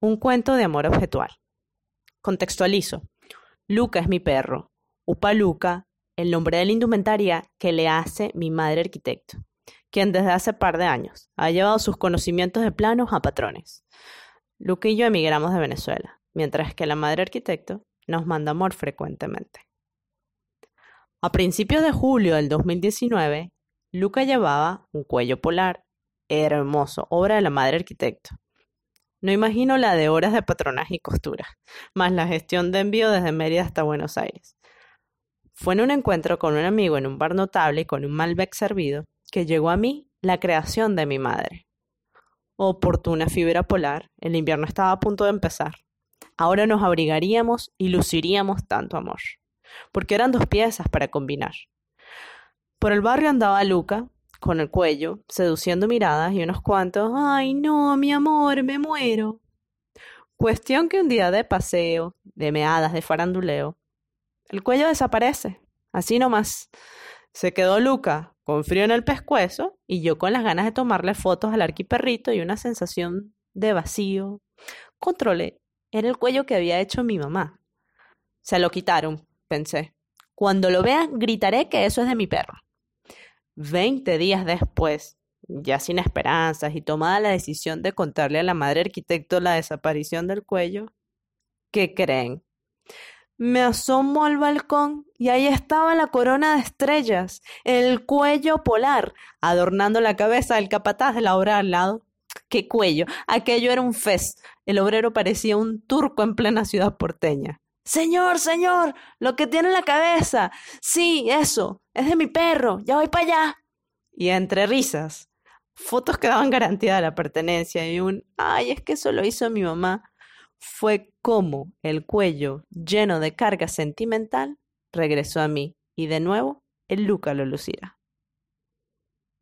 Un cuento de amor objetual. Contextualizo. Luca es mi perro. Upa Luca, el nombre de la indumentaria que le hace mi madre arquitecto, quien desde hace par de años ha llevado sus conocimientos de planos a patrones. Luca y yo emigramos de Venezuela, mientras que la madre arquitecto nos manda amor frecuentemente. A principios de julio del 2019, Luca llevaba un cuello polar, hermoso, obra de la madre arquitecto. No imagino la de horas de patronaje y costura, más la gestión de envío desde Mérida hasta Buenos Aires. Fue en un encuentro con un amigo en un bar notable y con un Malbec servido que llegó a mí la creación de mi madre. Oportuna fibra polar, el invierno estaba a punto de empezar. Ahora nos abrigaríamos y luciríamos tanto amor, porque eran dos piezas para combinar. Por el barrio andaba Luca, con el cuello, seduciendo miradas y unos cuantos, ay no, mi amor, me muero. Cuestión que un día de paseo, de meadas, de faranduleo, el cuello desaparece, así nomás. Se quedó Luca con frío en el pescuezo y yo con las ganas de tomarle fotos al arquiperrito y una sensación de vacío. Controlé, era el cuello que había hecho mi mamá. Se lo quitaron, pensé. Cuando lo vea, gritaré que eso es de mi perro. Veinte días después, ya sin esperanzas y tomada la decisión de contarle a la madre arquitecto la desaparición del cuello, ¿qué creen? Me asomo al balcón y ahí estaba la corona de estrellas, el cuello polar, adornando la cabeza del capataz de la obra al lado. ¡Qué cuello! Aquello era un fez. El obrero parecía un turco en plena ciudad porteña. Señor, señor, lo que tiene en la cabeza. Sí, eso, es de mi perro, ya voy para allá. Y entre risas, fotos que daban garantía de la pertenencia y un, ay, es que eso lo hizo mi mamá, fue como el cuello, lleno de carga sentimental, regresó a mí y de nuevo el Luca lo lucirá.